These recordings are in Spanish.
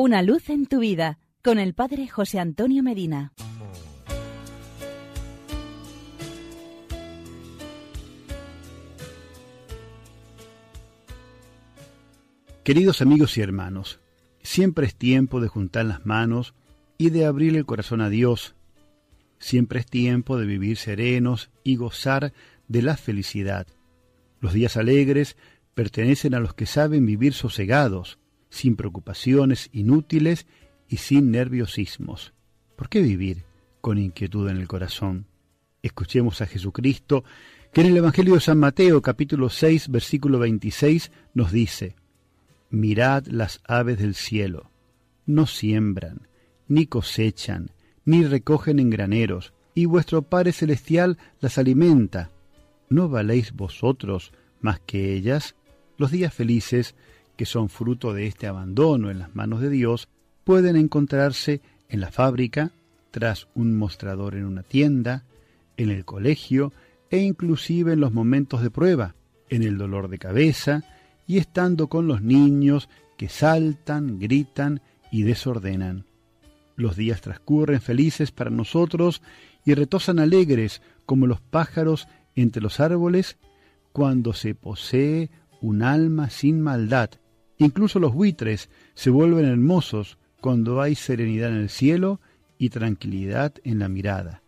Una luz en tu vida con el Padre José Antonio Medina. Queridos amigos y hermanos, siempre es tiempo de juntar las manos y de abrir el corazón a Dios. Siempre es tiempo de vivir serenos y gozar de la felicidad. Los días alegres pertenecen a los que saben vivir sosegados, sin preocupaciones inútiles y sin nerviosismos. ¿Por qué vivir con inquietud en el corazón? Escuchemos a Jesucristo, que en el Evangelio de San Mateo capítulo 6 versículo 26 nos dice, Mirad las aves del cielo, no siembran, ni cosechan, ni recogen en graneros, y vuestro Padre Celestial las alimenta. ¿No valéis vosotros más que ellas? Los días felices, que son fruto de este abandono en las manos de Dios, pueden encontrarse en la fábrica, tras un mostrador en una tienda, en el colegio e inclusive en los momentos de prueba, en el dolor de cabeza y estando con los niños que saltan, gritan y desordenan. Los días transcurren felices para nosotros y retosan alegres como los pájaros entre los árboles cuando se posee un alma sin maldad. Incluso los buitres se vuelven hermosos cuando hay serenidad en el cielo y tranquilidad en la mirada.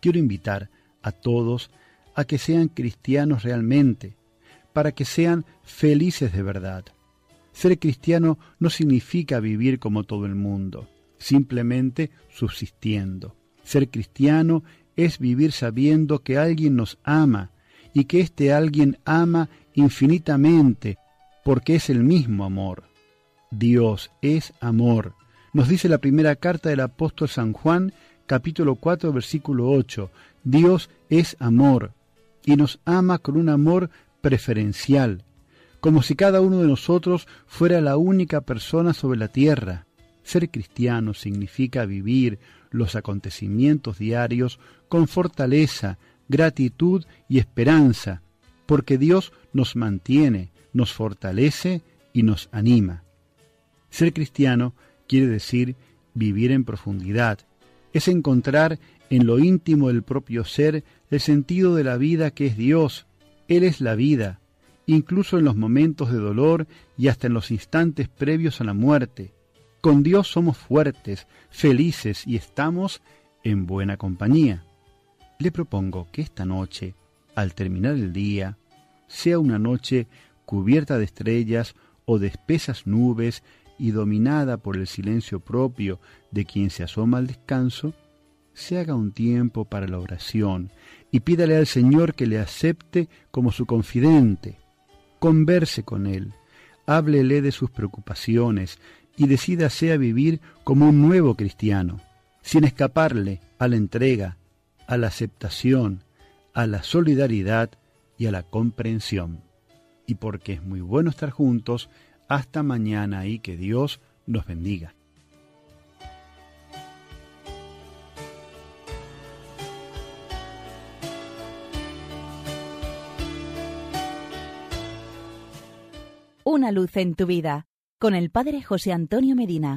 Quiero invitar a todos a que sean cristianos realmente, para que sean felices de verdad. Ser cristiano no significa vivir como todo el mundo, simplemente subsistiendo. Ser cristiano es vivir sabiendo que alguien nos ama y que este alguien ama infinitamente porque es el mismo amor. Dios es amor. Nos dice la primera carta del apóstol San Juan, capítulo 4, versículo 8. Dios es amor y nos ama con un amor preferencial, como si cada uno de nosotros fuera la única persona sobre la tierra. Ser cristiano significa vivir los acontecimientos diarios con fortaleza, gratitud y esperanza, porque Dios nos mantiene, nos fortalece y nos anima. Ser cristiano quiere decir vivir en profundidad, es encontrar en lo íntimo del propio ser el sentido de la vida que es Dios. Él es la vida, incluso en los momentos de dolor y hasta en los instantes previos a la muerte. Con Dios somos fuertes, felices y estamos en buena compañía. Le propongo que esta noche, al terminar el día, sea una noche cubierta de estrellas o de espesas nubes y dominada por el silencio propio de quien se asoma al descanso, se haga un tiempo para la oración y pídale al Señor que le acepte como su confidente. Converse con Él, háblele de sus preocupaciones y decídase a vivir como un nuevo cristiano, sin escaparle a la entrega, a la aceptación, a la solidaridad y a la comprensión. Y porque es muy bueno estar juntos, hasta mañana y que Dios nos bendiga. Una luz en tu vida con el Padre José Antonio Medina.